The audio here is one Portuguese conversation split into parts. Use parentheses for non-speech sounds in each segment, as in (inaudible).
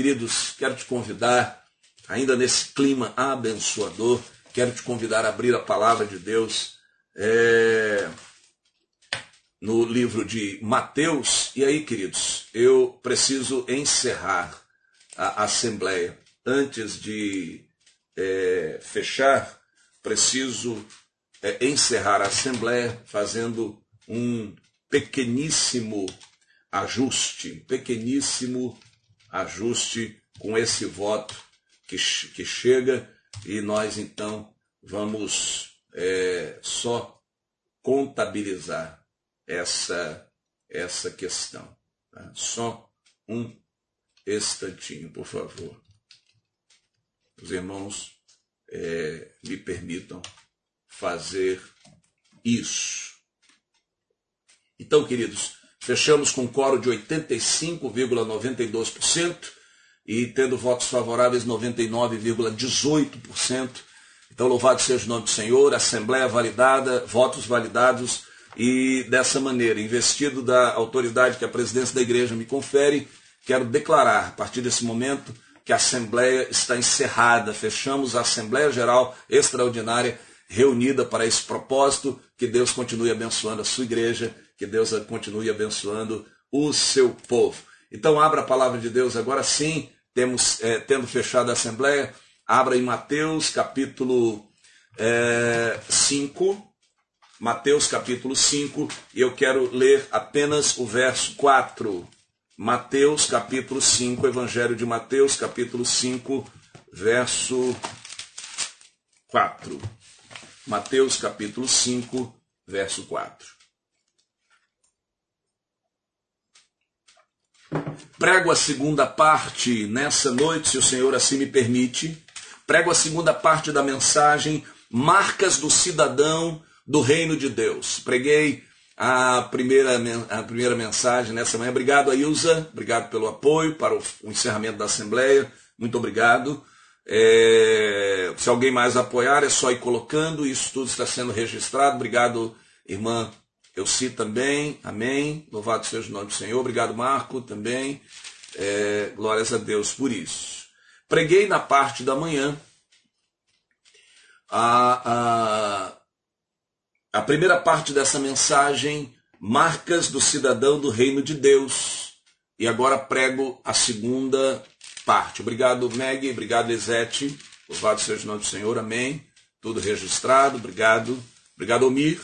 Queridos, quero te convidar, ainda nesse clima abençoador, quero te convidar a abrir a palavra de Deus é, no livro de Mateus. E aí, queridos, eu preciso encerrar a assembleia. Antes de é, fechar, preciso é, encerrar a assembleia fazendo um pequeníssimo ajuste, um pequeníssimo ajuste com esse voto que, que chega e nós então vamos é, só contabilizar essa, essa questão. Tá? Só um instantinho, por favor. Os irmãos é, me permitam fazer isso. Então, queridos, fechamos com coro de 85,92% e tendo votos favoráveis 99,18%. Então, louvado seja o nome do Senhor, Assembleia validada, votos validados e dessa maneira, investido da autoridade que a presidência da igreja me confere, quero declarar, a partir desse momento, que a Assembleia está encerrada. Fechamos a Assembleia Geral Extraordinária reunida para esse propósito. Que Deus continue abençoando a sua igreja, que Deus continue abençoando o seu povo. Então, abra a palavra de Deus agora sim, temos, é, tendo fechado a Assembleia, abra em Mateus capítulo é, 5. Mateus capítulo 5, e eu quero ler apenas o verso 4. Mateus capítulo 5, Evangelho de Mateus capítulo 5, verso 4. Mateus capítulo 5, verso 4. Prego a segunda parte nessa noite, se o Senhor assim me permite. Prego a segunda parte da mensagem Marcas do Cidadão do Reino de Deus. Preguei a primeira, a primeira mensagem nessa manhã. Obrigado, Ailza. Obrigado pelo apoio para o, encerramento da Assembleia. Muito obrigado. É, se alguém mais apoiar, é só ir colocando. Isso tudo está sendo registrado. Obrigado, irmã Elci também. Amém. Louvado seja o nome do Senhor. Obrigado, Marco, também. É, glórias a Deus por isso. Preguei na parte da manhã a, a a primeira parte dessa mensagem, marcas do cidadão do reino de Deus. E agora prego a segunda parte. Obrigado, Meg. Obrigado, Ezete. Louvado seja o nome do Senhor. Amém. Tudo registrado. Obrigado. Obrigado, Omir.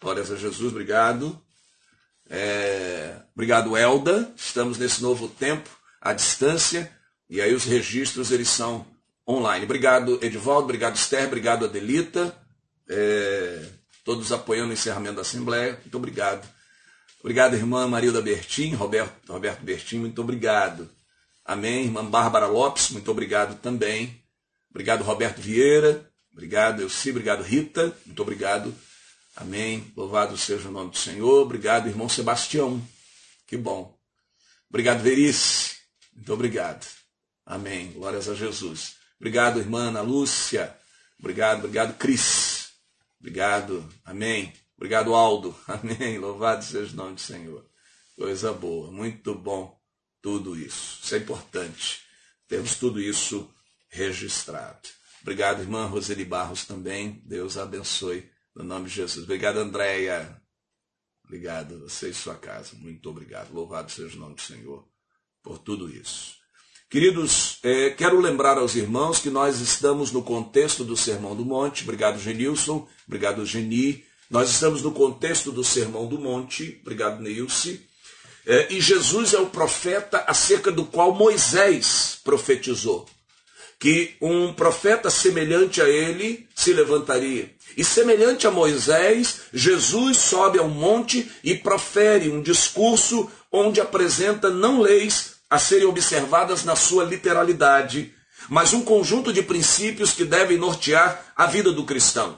Glórias a Jesus. Obrigado. É... Obrigado, Elda. Estamos nesse novo tempo, à distância. E aí os registros, eles são online. Obrigado, Edivaldo. Obrigado, Esther. Obrigado, Adelita. É todos apoiando o encerramento da Assembleia. Muito obrigado. Obrigado, irmã Marilda Bertin, Roberto, Roberto Bertin, muito obrigado. Amém. Irmã Bárbara Lopes, muito obrigado também. Obrigado, Roberto Vieira. Obrigado, Elci. Obrigado, Rita. Muito obrigado. Amém. Louvado seja o nome do Senhor. Obrigado, irmão Sebastião. Que bom. Obrigado, Verice. Muito obrigado. Amém. Glórias a Jesus. Obrigado, irmã Ana Lúcia. Obrigado, obrigado, Cris. Obrigado. Amém. Obrigado, Aldo. (laughs) Amém. Louvado seja o nome do Senhor. Coisa boa. Muito bom tudo isso. Isso é importante. Temos tudo isso registrado. Obrigado, irmã Roseli Barros também. Deus abençoe. No nome de Jesus. Obrigado, Andréia. Obrigado você e sua casa. Muito obrigado. Louvado seja o nome do Senhor por tudo isso. Queridos, é, quero lembrar aos irmãos que nós estamos no contexto do Sermão do Monte. Obrigado, Genilson. Obrigado, Geni. Nós estamos no contexto do Sermão do Monte. Obrigado, Neilce. É, e Jesus é o profeta acerca do qual Moisés profetizou. Que um profeta semelhante a ele se levantaria. E semelhante a Moisés, Jesus sobe ao monte e profere um discurso onde apresenta não leis, a serem observadas na sua literalidade, mas um conjunto de princípios que devem nortear a vida do cristão.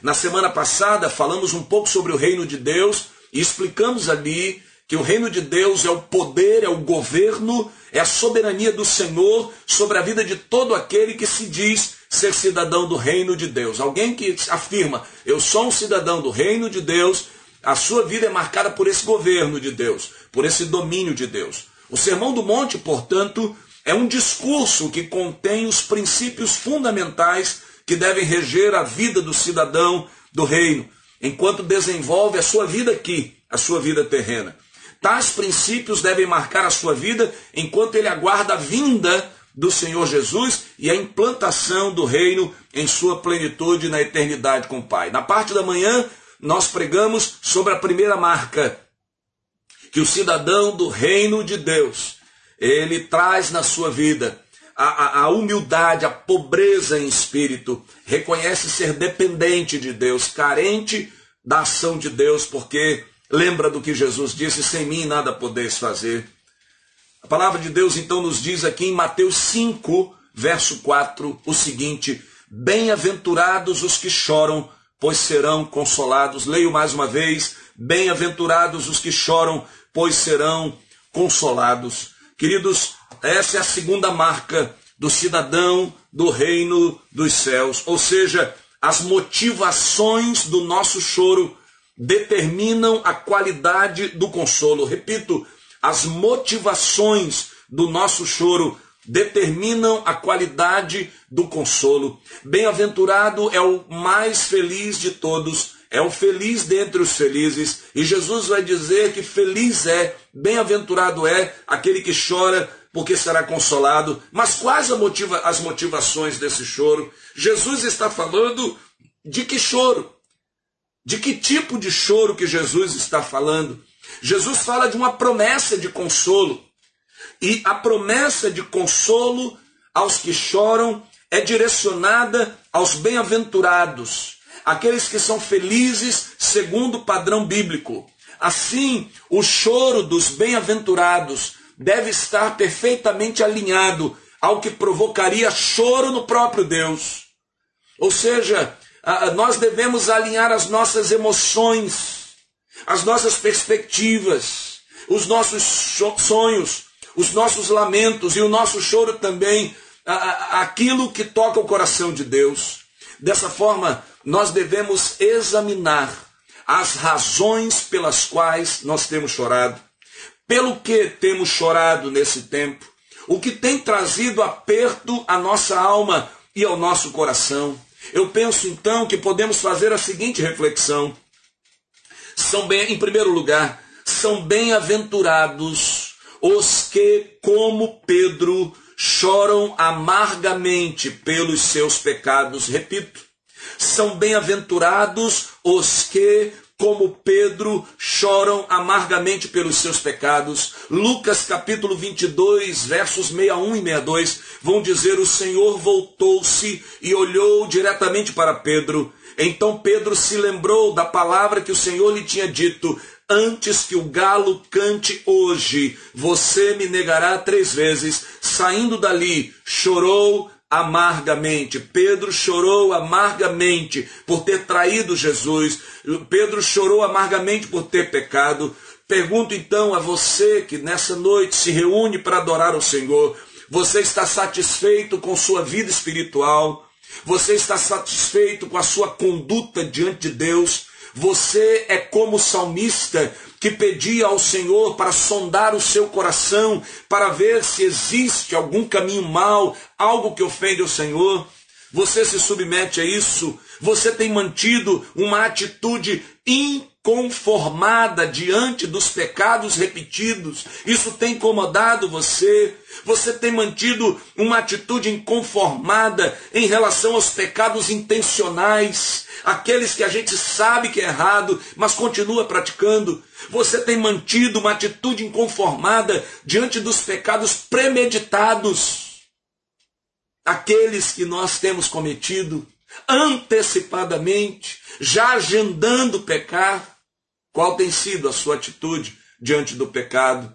Na semana passada falamos um pouco sobre o reino de Deus e explicamos ali que o reino de Deus é o poder, é o governo, é a soberania do Senhor sobre a vida de todo aquele que se diz ser cidadão do reino de Deus. Alguém que afirma, eu sou um cidadão do reino de Deus, a sua vida é marcada por esse governo de Deus, por esse domínio de Deus. O Sermão do Monte, portanto, é um discurso que contém os princípios fundamentais que devem reger a vida do cidadão do reino, enquanto desenvolve a sua vida aqui, a sua vida terrena. Tais princípios devem marcar a sua vida enquanto ele aguarda a vinda do Senhor Jesus e a implantação do reino em sua plenitude na eternidade com o Pai. Na parte da manhã, nós pregamos sobre a primeira marca que o cidadão do reino de Deus ele traz na sua vida a, a, a, humildade, a pobreza em espírito, reconhece ser dependente de Deus, carente da ação de Deus, porque lembra do que Jesus disse: sem mim nada podeis fazer. A palavra de Deus então nos diz aqui em Mateus 5, verso 4, o seguinte: Bem-aventurados os que choram, pois serão consolados. Leio mais uma vez: Bem-aventurados os que choram, pois serão consolados. Queridos, essa é a segunda marca do cidadão do reino dos céus, ou seja, as motivações do nosso choro determinam a qualidade do consolo. Repito, as motivações do nosso choro determinam a qualidade do consolo. Bem-aventurado é o mais feliz de todos, é o feliz dentre os felizes, e Jesus vai dizer que feliz é, bem-aventurado é aquele que chora, porque será consolado. Mas quais motiva, as motivações desse choro? Jesus está falando de que choro? De que tipo de choro que Jesus está falando? Jesus fala de uma promessa de consolo. E a promessa de consolo aos que choram é direcionada aos bem-aventurados, aqueles que são felizes segundo o padrão bíblico. Assim, o choro dos bem-aventurados deve estar perfeitamente alinhado ao que provocaria choro no próprio Deus. Ou seja, nós devemos alinhar as nossas emoções, as nossas perspectivas, os nossos sonhos, os nossos lamentos e o nosso choro também, aquilo que toca o coração de Deus. Dessa forma, nós devemos examinar as razões pelas quais nós temos chorado, pelo que temos chorado nesse tempo, o que tem trazido aperto à nossa alma e ao nosso coração. Eu penso então que podemos fazer a seguinte reflexão: são bem, em primeiro lugar, são bem-aventurados os que, como Pedro, choram amargamente pelos seus pecados. Repito, são bem-aventurados os que, como Pedro, choram amargamente pelos seus pecados. Lucas capítulo 22, versos 61 e 62, vão dizer: O Senhor voltou-se e olhou diretamente para Pedro. Então Pedro se lembrou da palavra que o Senhor lhe tinha dito: Antes que o galo cante hoje, você me negará três vezes. Saindo dali, chorou amargamente. Pedro chorou amargamente por ter traído Jesus. Pedro chorou amargamente por ter pecado. Pergunto então a você que nessa noite se reúne para adorar o Senhor: você está satisfeito com sua vida espiritual? Você está satisfeito com a sua conduta diante de Deus? Você é como o salmista que pedia ao Senhor para sondar o seu coração, para ver se existe algum caminho mau, algo que ofende o Senhor. Você se submete a isso, você tem mantido uma atitude inconformada diante dos pecados repetidos. Isso tem incomodado você. Você tem mantido uma atitude inconformada em relação aos pecados intencionais, aqueles que a gente sabe que é errado, mas continua praticando. Você tem mantido uma atitude inconformada diante dos pecados premeditados, aqueles que nós temos cometido antecipadamente, já agendando pecar. Qual tem sido a sua atitude diante do pecado?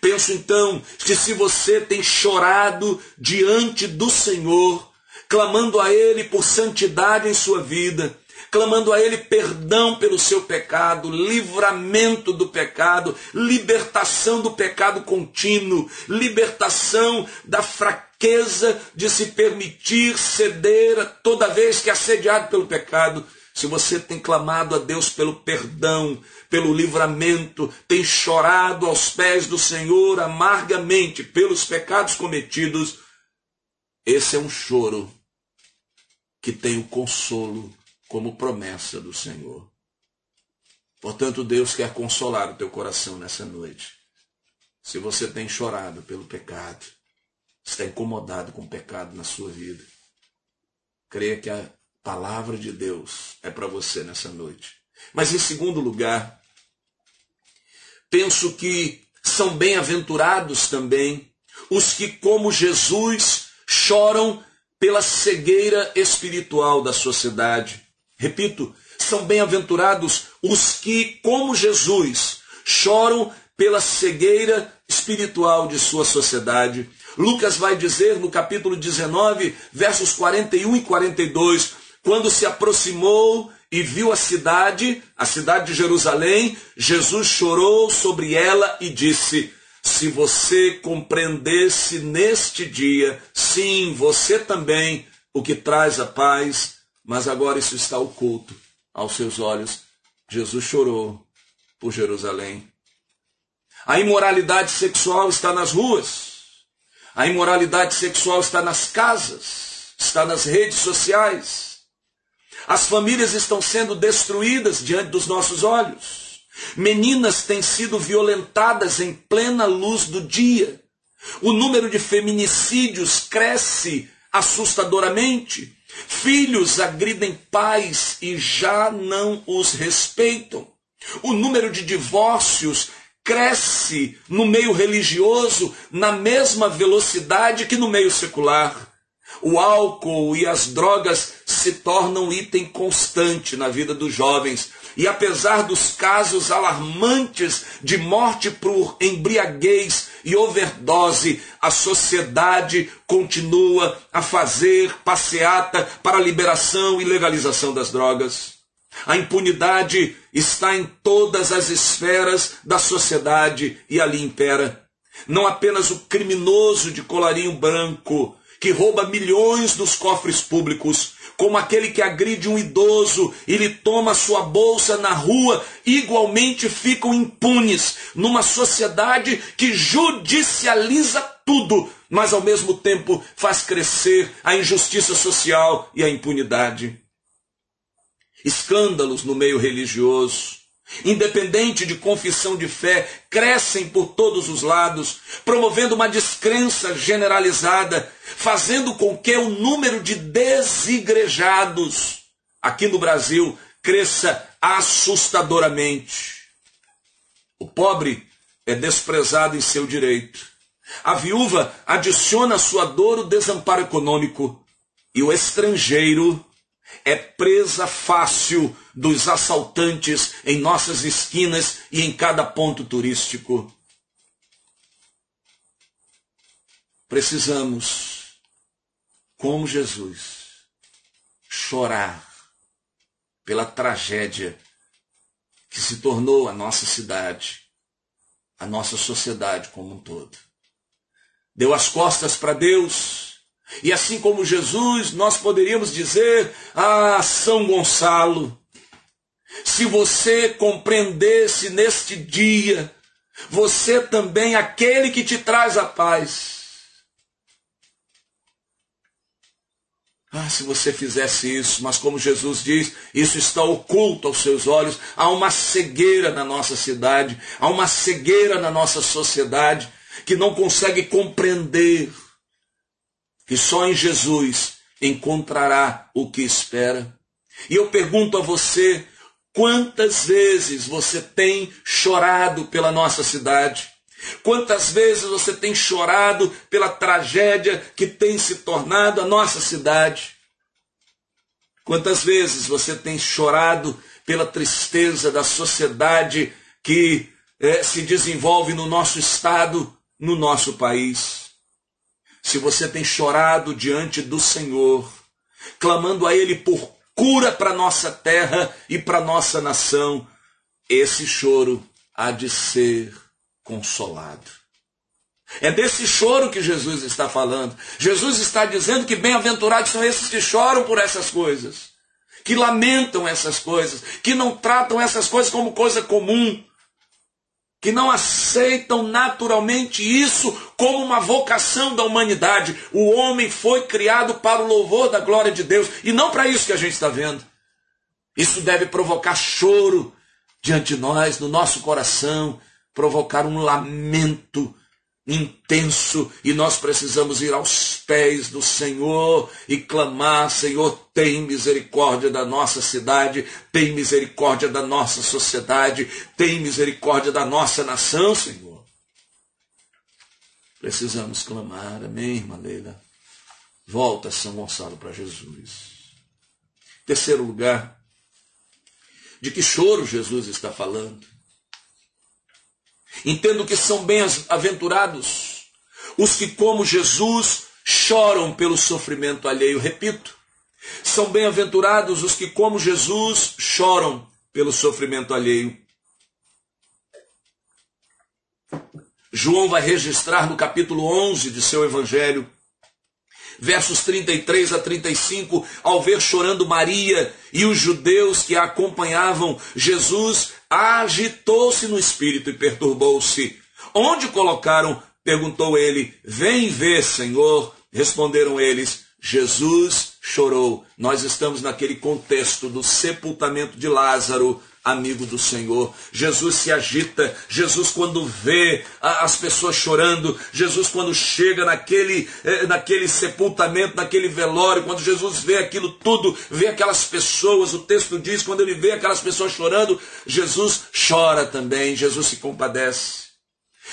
Penso então que se você tem chorado diante do Senhor, clamando a Ele por santidade em sua vida, clamando a Ele perdão pelo seu pecado, livramento do pecado, libertação do pecado contínuo, libertação da fraqueza de se permitir ceder toda vez que é assediado pelo pecado. se você tem clamado a Deus pelo perdão, pelo livramento, tem chorado aos pés do Senhor amargamente pelos pecados cometidos, esse é um choro que tem o consolo como promessa do Senhor. Portanto, Deus quer consolar o teu coração nessa noite. Se você tem chorado pelo pecado, está incomodado com o pecado na sua vida, creia que a palavra de Deus é para você nessa noite. Mas em segundo lugar, penso que são bem-aventurados também os que, como Jesus, choram pela cegueira espiritual da sociedade. Repito, são bem-aventurados os que, como Jesus, choram pela cegueira espiritual de sua sociedade. Lucas vai dizer no capítulo 19, versos 41 e 42, quando se aproximou e viu a cidade, a cidade de Jerusalém, Jesus chorou sobre ela e disse: Se você compreendesse neste dia, sim, você também, o que traz a paz, mas agora isso está oculto aos seus olhos. Jesus chorou por Jerusalém. A imoralidade sexual está nas ruas. A imoralidade sexual está nas casas, está nas redes sociais. As famílias estão sendo destruídas diante dos nossos olhos. Meninas têm sido violentadas em plena luz do dia. O número de feminicídios cresce assustadoramente. Filhos agridem pais e já não os respeitam. O número de divórcios cresce no meio religioso na mesma velocidade que no meio secular. O álcool e as drogas se tornam item constante na vida dos jovens. E apesar dos casos alarmantes de morte por embriaguez e overdose, a sociedade continua a fazer passeata para a liberação e legalização das drogas. A impunidade está em todas as esferas da sociedade e ali impera. Não apenas o criminoso de colarinho branco, que rouba milhões dos cofres públicos, como aquele que agride um idoso e lhe toma sua bolsa na rua, igualmente ficam impunes numa sociedade que judicializa tudo, mas ao mesmo tempo faz crescer a injustiça social e a impunidade. Escândalos no meio religioso, independente de confissão de fé, crescem por todos os lados, promovendo uma descrença generalizada, fazendo com que o número de desigrejados aqui no Brasil cresça assustadoramente. O pobre é desprezado em seu direito. A viúva adiciona à sua dor o desamparo econômico e o estrangeiro é presa fácil dos assaltantes em nossas esquinas e em cada ponto turístico. Precisamos, como Jesus, chorar pela tragédia que se tornou a nossa cidade, a nossa sociedade como um todo. Deu as costas para Deus, e assim como Jesus, nós poderíamos dizer: Ah, São Gonçalo, se você compreendesse neste dia, você também aquele que te traz a paz. Ah, se você fizesse isso, mas como Jesus diz, isso está oculto aos seus olhos. Há uma cegueira na nossa cidade, há uma cegueira na nossa sociedade que não consegue compreender que só em Jesus encontrará o que espera. E eu pergunto a você, quantas vezes você tem chorado pela nossa cidade? Quantas vezes você tem chorado pela tragédia que tem se tornado a nossa cidade? Quantas vezes você tem chorado pela tristeza da sociedade que é, se desenvolve no nosso estado, no nosso país? Se você tem chorado diante do Senhor, clamando a Ele por cura para nossa terra e para nossa nação, esse choro há de ser consolado. É desse choro que Jesus está falando. Jesus está dizendo que bem-aventurados são esses que choram por essas coisas que lamentam essas coisas, que não tratam essas coisas como coisa comum, que não aceitam naturalmente isso como uma vocação da humanidade. O homem foi criado para o louvor da glória de Deus e não para isso que a gente está vendo. Isso deve provocar choro diante de nós, no nosso coração, provocar um lamento intenso e nós precisamos ir aos pés do Senhor e clamar: Senhor, tem misericórdia da nossa cidade, tem misericórdia da nossa sociedade, tem misericórdia da nossa nação, Senhor. Precisamos clamar, amém, irmã Leila? Volta São Gonçalo para Jesus. Terceiro lugar, de que choro Jesus está falando? Entendo que são bem-aventurados os que, como Jesus, choram pelo sofrimento alheio. Repito, são bem-aventurados os que, como Jesus, choram pelo sofrimento alheio. João vai registrar no capítulo 11 de seu evangelho, versos 33 a 35, ao ver chorando Maria e os judeus que a acompanhavam, Jesus agitou-se no espírito e perturbou-se. Onde colocaram? perguntou ele. Vem ver, Senhor. Responderam eles. Jesus chorou. Nós estamos naquele contexto do sepultamento de Lázaro amigo do Senhor. Jesus se agita, Jesus quando vê as pessoas chorando, Jesus quando chega naquele, eh, naquele sepultamento, naquele velório, quando Jesus vê aquilo tudo, vê aquelas pessoas, o texto diz, quando ele vê aquelas pessoas chorando, Jesus chora também, Jesus se compadece.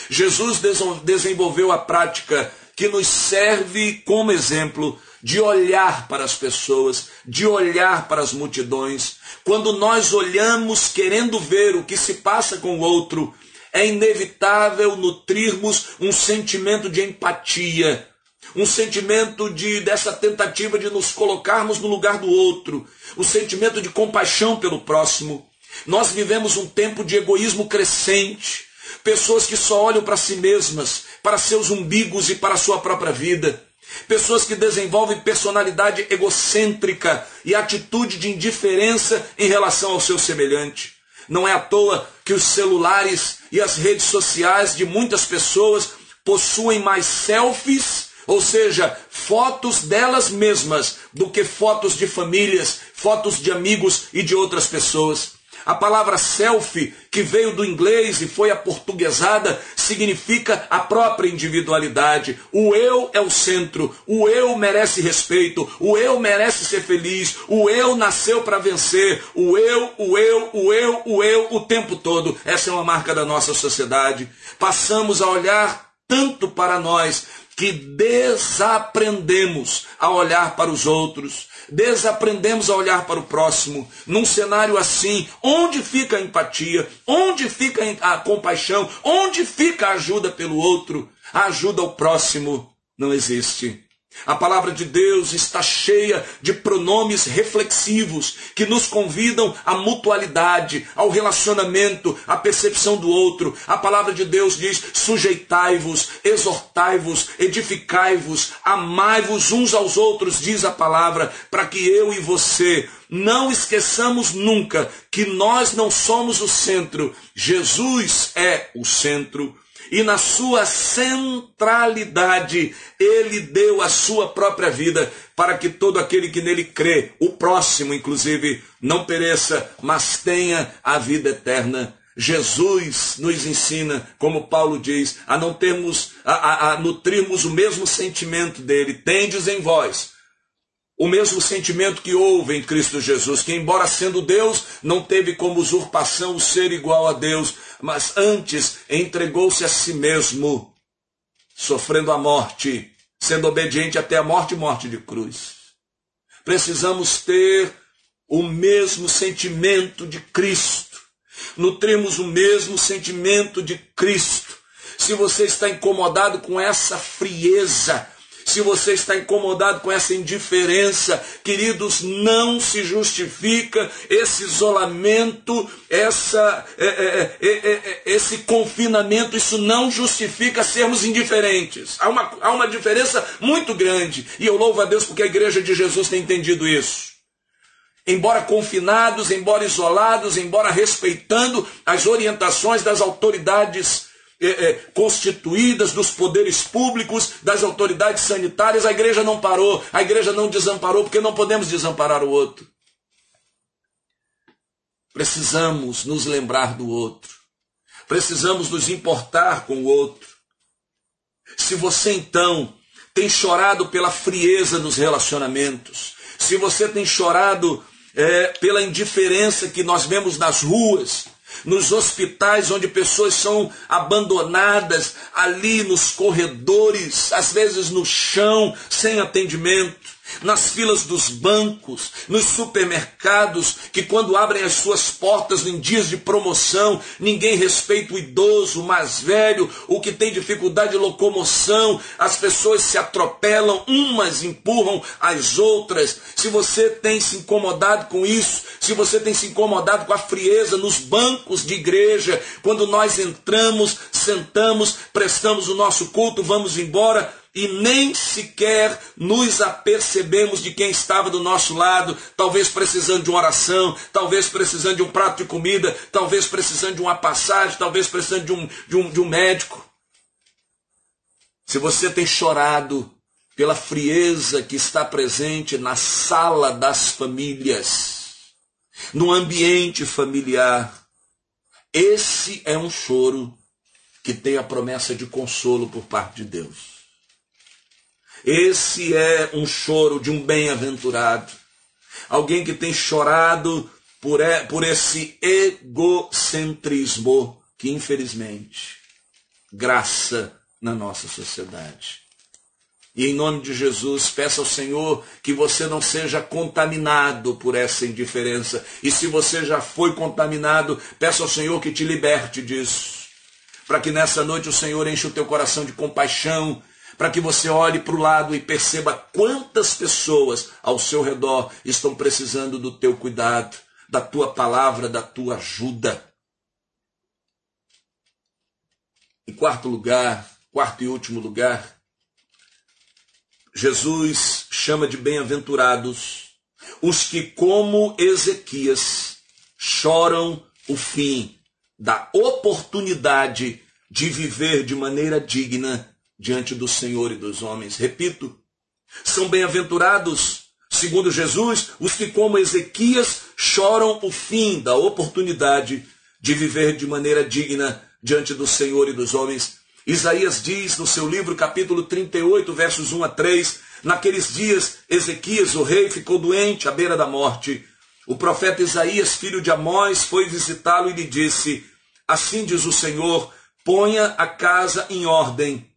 Jesus desenvolveu a prática que nos serve como exemplo de olhar para as pessoas, de olhar para as multidões. Quando nós olhamos querendo ver o que se passa com o outro, é inevitável nutrirmos um sentimento de empatia, um sentimento de dessa tentativa de nos colocarmos no lugar do outro, o um sentimento de compaixão pelo próximo. Nós vivemos um tempo de egoísmo crescente, pessoas que só olham para si mesmas, para seus umbigos e para a sua própria vida. Pessoas que desenvolvem personalidade egocêntrica e atitude de indiferença em relação ao seu semelhante. Não é à toa que os celulares e as redes sociais de muitas pessoas possuem mais selfies, ou seja, fotos delas mesmas, do que fotos de famílias, fotos de amigos e de outras pessoas. A palavra selfie, que veio do inglês e foi aportuguesada, significa a própria individualidade. O eu é o centro, o eu merece respeito, o eu merece ser feliz, o eu nasceu para vencer, o eu, o eu, o eu, o eu, o tempo todo. Essa é uma marca da nossa sociedade. Passamos a olhar tanto para nós que desaprendemos a olhar para os outros, desaprendemos a olhar para o próximo. Num cenário assim, onde fica a empatia? Onde fica a compaixão? Onde fica a ajuda pelo outro? A ajuda ao próximo não existe. A palavra de Deus está cheia de pronomes reflexivos que nos convidam à mutualidade, ao relacionamento, à percepção do outro. A palavra de Deus diz: sujeitai-vos, exortai-vos, edificai-vos, amai-vos uns aos outros, diz a palavra, para que eu e você não esqueçamos nunca que nós não somos o centro, Jesus é o centro e na sua centralidade, ele deu a sua própria vida para que todo aquele que nele crê, o próximo inclusive, não pereça, mas tenha a vida eterna. Jesus nos ensina, como Paulo diz, a não termos, a, a, a nutrirmos o mesmo sentimento dele. Tendes em vós o mesmo sentimento que houve em Cristo Jesus, que, embora sendo Deus, não teve como usurpação o ser igual a Deus, mas antes entregou-se a si mesmo, sofrendo a morte, sendo obediente até a morte morte de cruz. Precisamos ter o mesmo sentimento de Cristo, nutrimos o mesmo sentimento de Cristo. Se você está incomodado com essa frieza, se você está incomodado com essa indiferença, queridos, não se justifica esse isolamento, essa, é, é, é, esse confinamento, isso não justifica sermos indiferentes. Há uma, há uma diferença muito grande. E eu louvo a Deus porque a igreja de Jesus tem entendido isso. embora confinados, embora isolados, embora respeitando as orientações das autoridades é, é, constituídas, dos poderes públicos, das autoridades sanitárias, a igreja não parou, a igreja não desamparou, porque não podemos desamparar o outro. Precisamos nos lembrar do outro. Precisamos nos importar com o outro. Se você então tem chorado pela frieza nos relacionamentos, se você tem chorado é, pela indiferença que nós vemos nas ruas, nos hospitais onde pessoas são abandonadas ali nos corredores, às vezes no chão, sem atendimento nas filas dos bancos, nos supermercados, que quando abrem as suas portas em dias de promoção, ninguém respeita o idoso, o mais velho, o que tem dificuldade de locomoção, as pessoas se atropelam, umas empurram as outras. Se você tem se incomodado com isso, se você tem se incomodado com a frieza nos bancos de igreja, quando nós entramos, sentamos, prestamos o nosso culto, vamos embora, e nem sequer nos apercebemos de quem estava do nosso lado, talvez precisando de uma oração, talvez precisando de um prato de comida, talvez precisando de uma passagem, talvez precisando de um, de um, de um médico. Se você tem chorado pela frieza que está presente na sala das famílias, no ambiente familiar, esse é um choro que tem a promessa de consolo por parte de Deus. Esse é um choro de um bem-aventurado. Alguém que tem chorado por, por esse egocentrismo que, infelizmente, graça na nossa sociedade. E em nome de Jesus, peça ao Senhor que você não seja contaminado por essa indiferença. E se você já foi contaminado, peça ao Senhor que te liberte disso. Para que nessa noite o Senhor enche o teu coração de compaixão para que você olhe para o lado e perceba quantas pessoas ao seu redor estão precisando do teu cuidado, da tua palavra, da tua ajuda. Em quarto lugar, quarto e último lugar, Jesus chama de bem-aventurados os que, como Ezequias, choram o fim da oportunidade de viver de maneira digna diante do Senhor e dos homens. Repito, são bem-aventurados, segundo Jesus, os que, como Ezequias, choram o fim da oportunidade de viver de maneira digna diante do Senhor e dos homens. Isaías diz no seu livro, capítulo 38, versos 1 a 3, naqueles dias Ezequias, o rei, ficou doente à beira da morte. O profeta Isaías, filho de Amós, foi visitá-lo e lhe disse: Assim diz o Senhor: ponha a casa em ordem,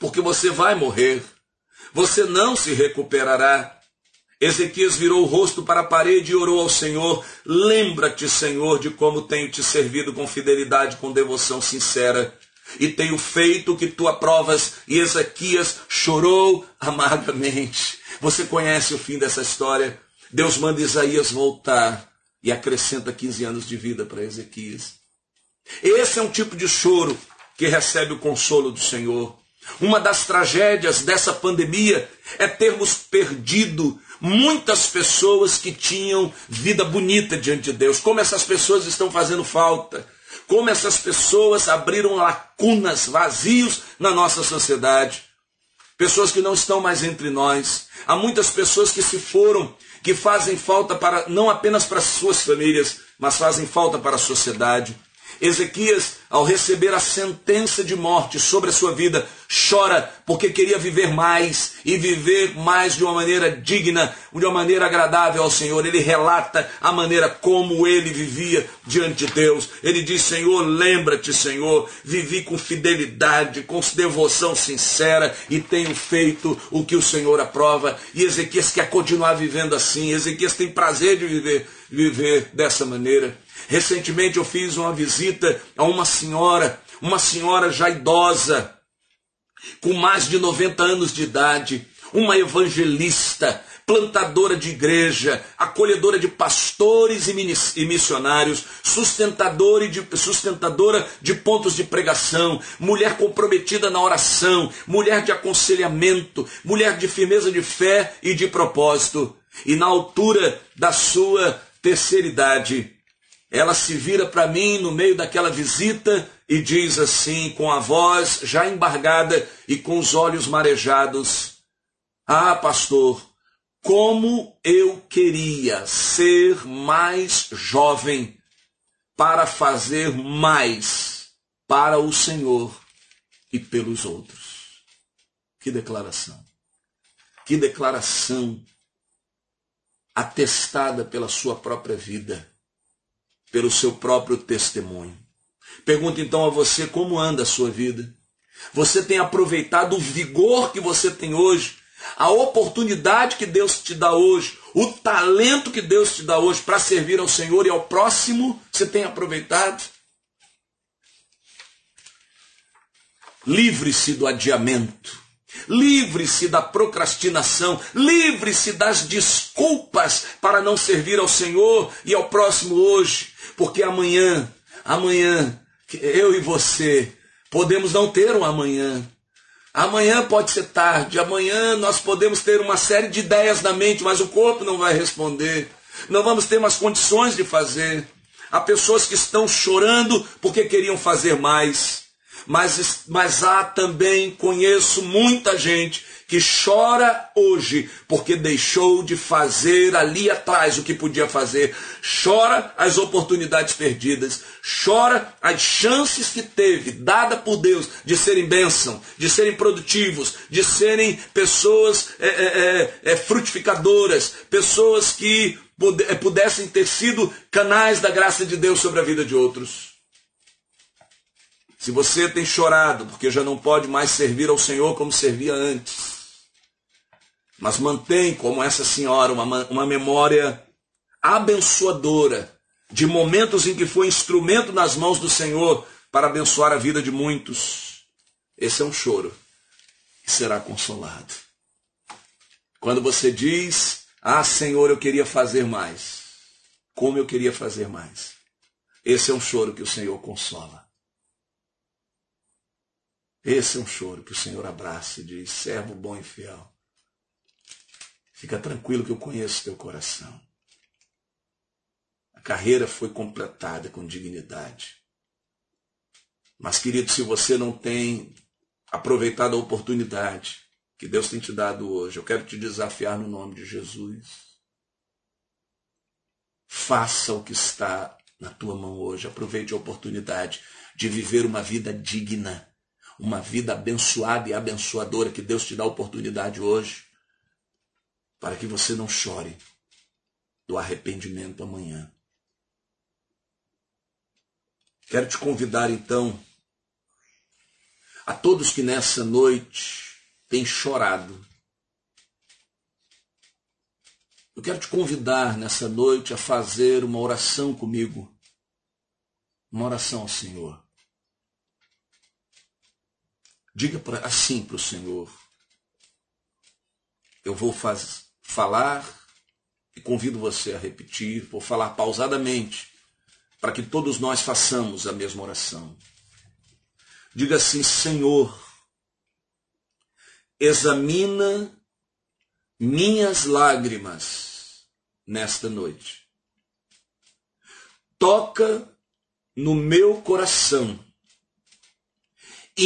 porque você vai morrer, você não se recuperará. Ezequias virou o rosto para a parede e orou ao Senhor: Lembra-te, Senhor, de como tenho te servido com fidelidade, com devoção sincera, e tenho feito o que tu aprovas. E Ezequias chorou (laughs) amargamente. Você conhece o fim dessa história? Deus manda Isaías voltar e acrescenta 15 anos de vida para Ezequias. Esse é um tipo de choro que recebe o consolo do Senhor. Uma das tragédias dessa pandemia é termos perdido muitas pessoas que tinham vida bonita diante de Deus. Como essas pessoas estão fazendo falta. Como essas pessoas abriram lacunas, vazios na nossa sociedade. Pessoas que não estão mais entre nós. Há muitas pessoas que se foram, que fazem falta para não apenas para suas famílias, mas fazem falta para a sociedade. Ezequias, ao receber a sentença de morte sobre a sua vida, chora porque queria viver mais e viver mais de uma maneira digna, de uma maneira agradável ao Senhor. Ele relata a maneira como ele vivia diante de Deus. Ele diz: Senhor, lembra-te, Senhor, vivi com fidelidade, com devoção sincera e tenho feito o que o Senhor aprova. E Ezequias quer continuar vivendo assim. Ezequias tem prazer de viver, viver dessa maneira. Recentemente eu fiz uma visita a uma senhora, uma senhora já idosa, com mais de 90 anos de idade, uma evangelista, plantadora de igreja, acolhedora de pastores e missionários, sustentadora de, sustentadora de pontos de pregação, mulher comprometida na oração, mulher de aconselhamento, mulher de firmeza de fé e de propósito. e na altura da sua terceira idade. Ela se vira para mim no meio daquela visita e diz assim, com a voz já embargada e com os olhos marejados: Ah, pastor, como eu queria ser mais jovem para fazer mais para o Senhor e pelos outros. Que declaração! Que declaração atestada pela sua própria vida, pelo seu próprio testemunho. Pergunto então a você como anda a sua vida. Você tem aproveitado o vigor que você tem hoje, a oportunidade que Deus te dá hoje, o talento que Deus te dá hoje para servir ao Senhor e ao próximo, você tem aproveitado? Livre-se do adiamento. Livre-se da procrastinação, livre-se das desculpas para não servir ao Senhor e ao próximo hoje, porque amanhã, amanhã, eu e você podemos não ter um amanhã. Amanhã pode ser tarde, amanhã nós podemos ter uma série de ideias na mente, mas o corpo não vai responder. Não vamos ter mais condições de fazer. Há pessoas que estão chorando porque queriam fazer mais mas, mas há também, conheço muita gente que chora hoje porque deixou de fazer ali atrás o que podia fazer, chora as oportunidades perdidas, chora as chances que teve, dada por Deus, de serem bênção, de serem produtivos, de serem pessoas é, é, é, é frutificadoras, pessoas que pudessem ter sido canais da graça de Deus sobre a vida de outros. Se você tem chorado porque já não pode mais servir ao Senhor como servia antes, mas mantém, como essa senhora, uma, uma memória abençoadora de momentos em que foi instrumento nas mãos do Senhor para abençoar a vida de muitos, esse é um choro que será consolado. Quando você diz, ah Senhor, eu queria fazer mais, como eu queria fazer mais, esse é um choro que o Senhor consola. Esse é um choro que o Senhor abraça e diz: servo bom e fiel. Fica tranquilo que eu conheço teu coração. A carreira foi completada com dignidade. Mas, querido, se você não tem aproveitado a oportunidade que Deus tem te dado hoje, eu quero te desafiar no nome de Jesus. Faça o que está na tua mão hoje. Aproveite a oportunidade de viver uma vida digna uma vida abençoada e abençoadora que Deus te dá a oportunidade hoje, para que você não chore do arrependimento amanhã. Quero te convidar então a todos que nessa noite têm chorado. Eu quero te convidar nessa noite a fazer uma oração comigo. Uma oração ao Senhor. Diga pra, assim para o Senhor. Eu vou faz, falar e convido você a repetir, vou falar pausadamente, para que todos nós façamos a mesma oração. Diga assim: Senhor, examina minhas lágrimas nesta noite. Toca no meu coração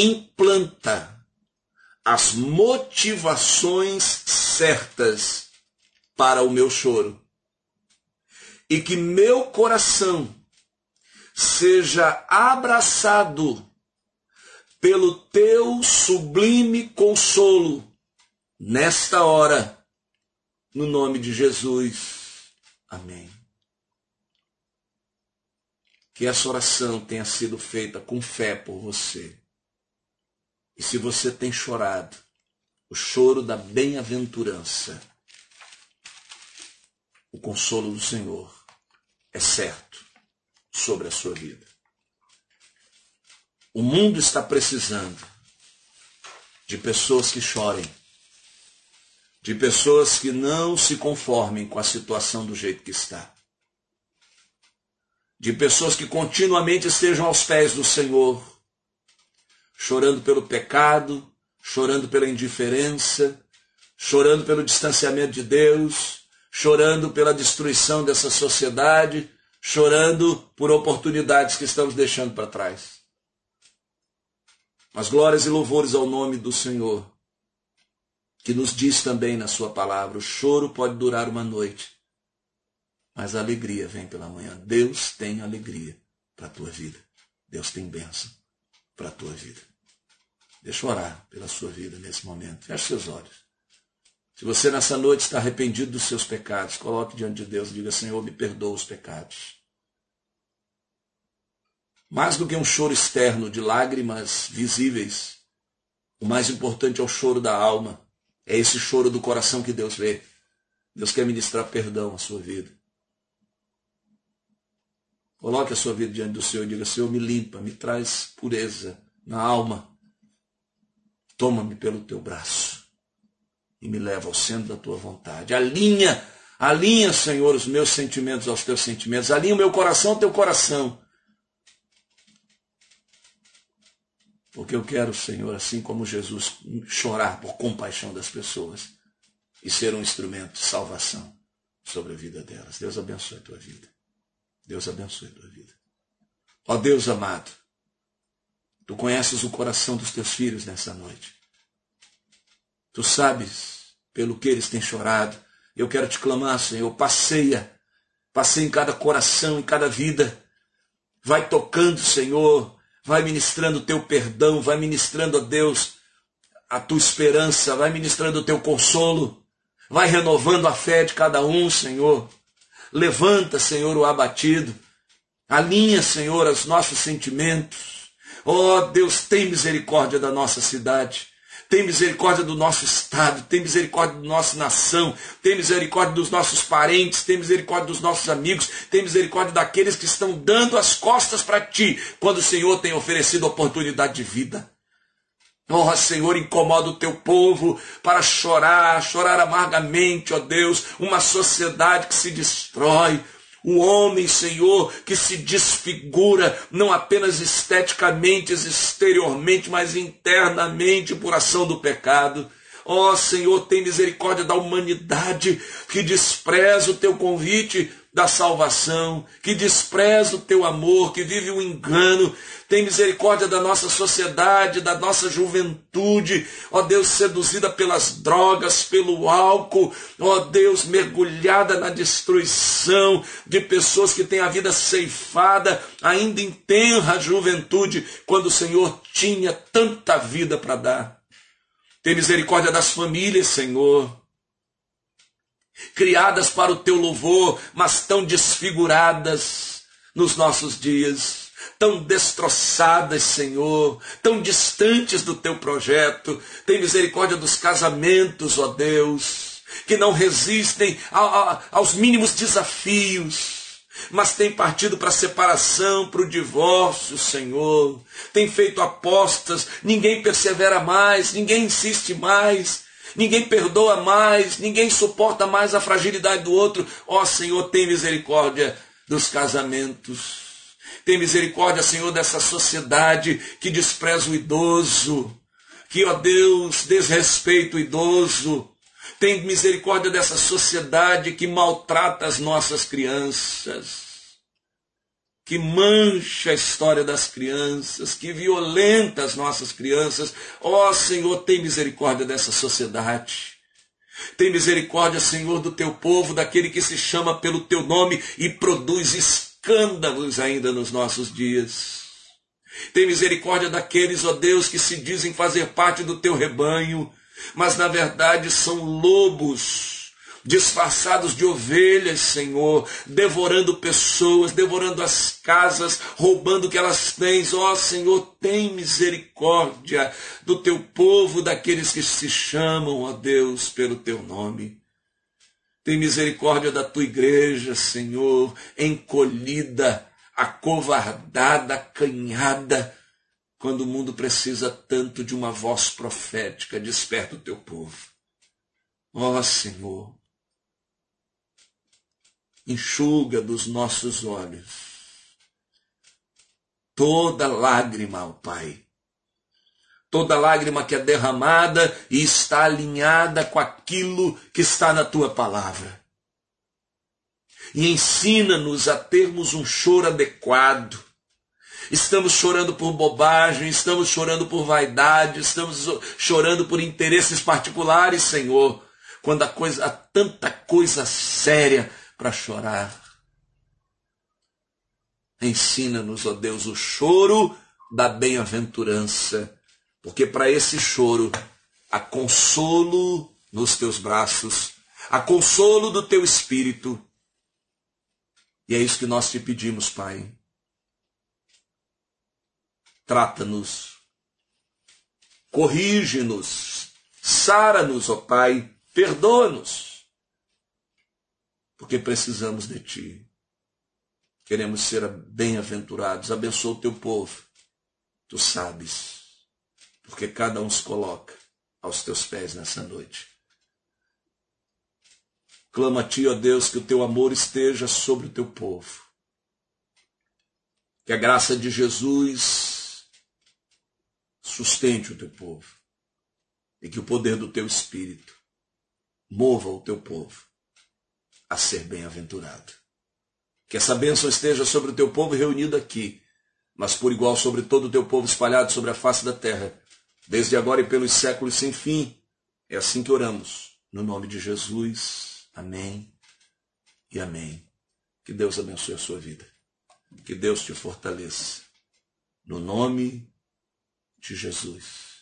implanta as motivações certas para o meu choro. E que meu coração seja abraçado pelo teu sublime consolo nesta hora, no nome de Jesus. Amém. Que essa oração tenha sido feita com fé por você. E se você tem chorado, o choro da bem-aventurança, o consolo do Senhor é certo sobre a sua vida. O mundo está precisando de pessoas que chorem, de pessoas que não se conformem com a situação do jeito que está, de pessoas que continuamente estejam aos pés do Senhor chorando pelo pecado, chorando pela indiferença, chorando pelo distanciamento de Deus, chorando pela destruição dessa sociedade, chorando por oportunidades que estamos deixando para trás. Mas glórias e louvores ao nome do Senhor, que nos diz também na Sua palavra: o choro pode durar uma noite, mas a alegria vem pela manhã. Deus tem alegria para a tua vida. Deus tem bênção para a tua vida. Deixa eu orar pela sua vida nesse momento. Feche seus olhos. Se você nessa noite está arrependido dos seus pecados, coloque diante de Deus e diga: Senhor, me perdoa os pecados. Mais do que um choro externo de lágrimas visíveis, o mais importante é o choro da alma. É esse choro do coração que Deus vê. Deus quer ministrar perdão à sua vida. Coloque a sua vida diante do Senhor e diga: Senhor, me limpa, me traz pureza na alma. Toma-me pelo teu braço e me leva ao centro da tua vontade. Alinha, alinha, Senhor, os meus sentimentos aos teus sentimentos. Alinha o meu coração ao teu coração. Porque eu quero, Senhor, assim como Jesus, chorar por compaixão das pessoas e ser um instrumento de salvação sobre a vida delas. Deus abençoe a tua vida. Deus abençoe a tua vida. Ó Deus amado, tu conheces o coração dos teus filhos nessa noite. Tu sabes pelo que eles têm chorado. Eu quero te clamar, Senhor, passeia, passeia em cada coração, em cada vida. Vai tocando, Senhor, vai ministrando o teu perdão, vai ministrando a Deus a tua esperança, vai ministrando o teu consolo, vai renovando a fé de cada um, Senhor. Levanta, Senhor, o abatido. Alinha, Senhor, os nossos sentimentos. Oh, Deus, tem misericórdia da nossa cidade. Tem misericórdia do nosso estado, tem misericórdia da nossa nação, tem misericórdia dos nossos parentes, tem misericórdia dos nossos amigos, tem misericórdia daqueles que estão dando as costas para ti, quando o Senhor tem oferecido oportunidade de vida. Oh, Senhor, incomoda o teu povo para chorar, chorar amargamente, ó Deus, uma sociedade que se destrói, o homem, Senhor, que se desfigura, não apenas esteticamente, exteriormente, mas internamente por ação do pecado. Ó oh, Senhor, tem misericórdia da humanidade que despreza o teu convite da salvação, que despreza o teu amor, que vive o engano. Tem misericórdia da nossa sociedade, da nossa juventude, ó Deus, seduzida pelas drogas, pelo álcool, ó Deus, mergulhada na destruição de pessoas que têm a vida ceifada, ainda em tenra juventude, quando o Senhor tinha tanta vida para dar. Tem misericórdia das famílias, Senhor criadas para o teu louvor, mas tão desfiguradas nos nossos dias, tão destroçadas, Senhor, tão distantes do teu projeto. Tem misericórdia dos casamentos, ó Deus, que não resistem a, a, aos mínimos desafios mas tem partido para a separação, para o divórcio, Senhor. Tem feito apostas, ninguém persevera mais, ninguém insiste mais, ninguém perdoa mais, ninguém suporta mais a fragilidade do outro. Ó oh, Senhor, tem misericórdia dos casamentos. Tem misericórdia, Senhor, dessa sociedade que despreza o idoso, que, ó Deus, desrespeita o idoso. Tem misericórdia dessa sociedade que maltrata as nossas crianças que mancha a história das crianças, que violenta as nossas crianças. Ó oh, Senhor, tem misericórdia dessa sociedade. Tem misericórdia, Senhor, do teu povo, daquele que se chama pelo teu nome e produz escândalos ainda nos nossos dias. Tem misericórdia daqueles, ó Deus, que se dizem fazer parte do teu rebanho, mas na verdade são lobos disfarçados de ovelhas, Senhor, devorando pessoas, devorando as casas, roubando o que elas têm. Ó oh, Senhor, tem misericórdia do teu povo, daqueles que se chamam, ó oh Deus, pelo teu nome. Tem misericórdia da tua igreja, Senhor, encolhida, acovardada, acanhada, quando o mundo precisa tanto de uma voz profética, desperta o teu povo. Ó Senhor, enxuga dos nossos olhos toda lágrima, ó Pai. Toda lágrima que é derramada e está alinhada com aquilo que está na tua palavra. e ensina-nos a termos um choro adequado. Estamos chorando por bobagem, estamos chorando por vaidade, estamos chorando por interesses particulares, Senhor, quando a coisa, há tanta coisa séria para chorar. Ensina-nos, ó Deus, o choro da bem-aventurança, porque para esse choro há consolo nos teus braços, há consolo do teu espírito. E é isso que nós te pedimos, Pai. Trata-nos, corrige-nos, sara-nos, ó Pai, perdoa-nos, porque precisamos de Ti. Queremos ser bem-aventurados. Abençoa o teu povo. Tu sabes, porque cada um se coloca aos teus pés nessa noite. Clama a ti, ó Deus, que o teu amor esteja sobre o teu povo. Que a graça de Jesus sustente o teu povo. E que o poder do teu Espírito mova o teu povo a ser bem-aventurado. Que essa bênção esteja sobre o teu povo reunido aqui, mas por igual sobre todo o teu povo espalhado sobre a face da terra, desde agora e pelos séculos sem fim. É assim que oramos, no nome de Jesus. Amém e amém. Que Deus abençoe a sua vida. Que Deus te fortaleça. No nome de Jesus.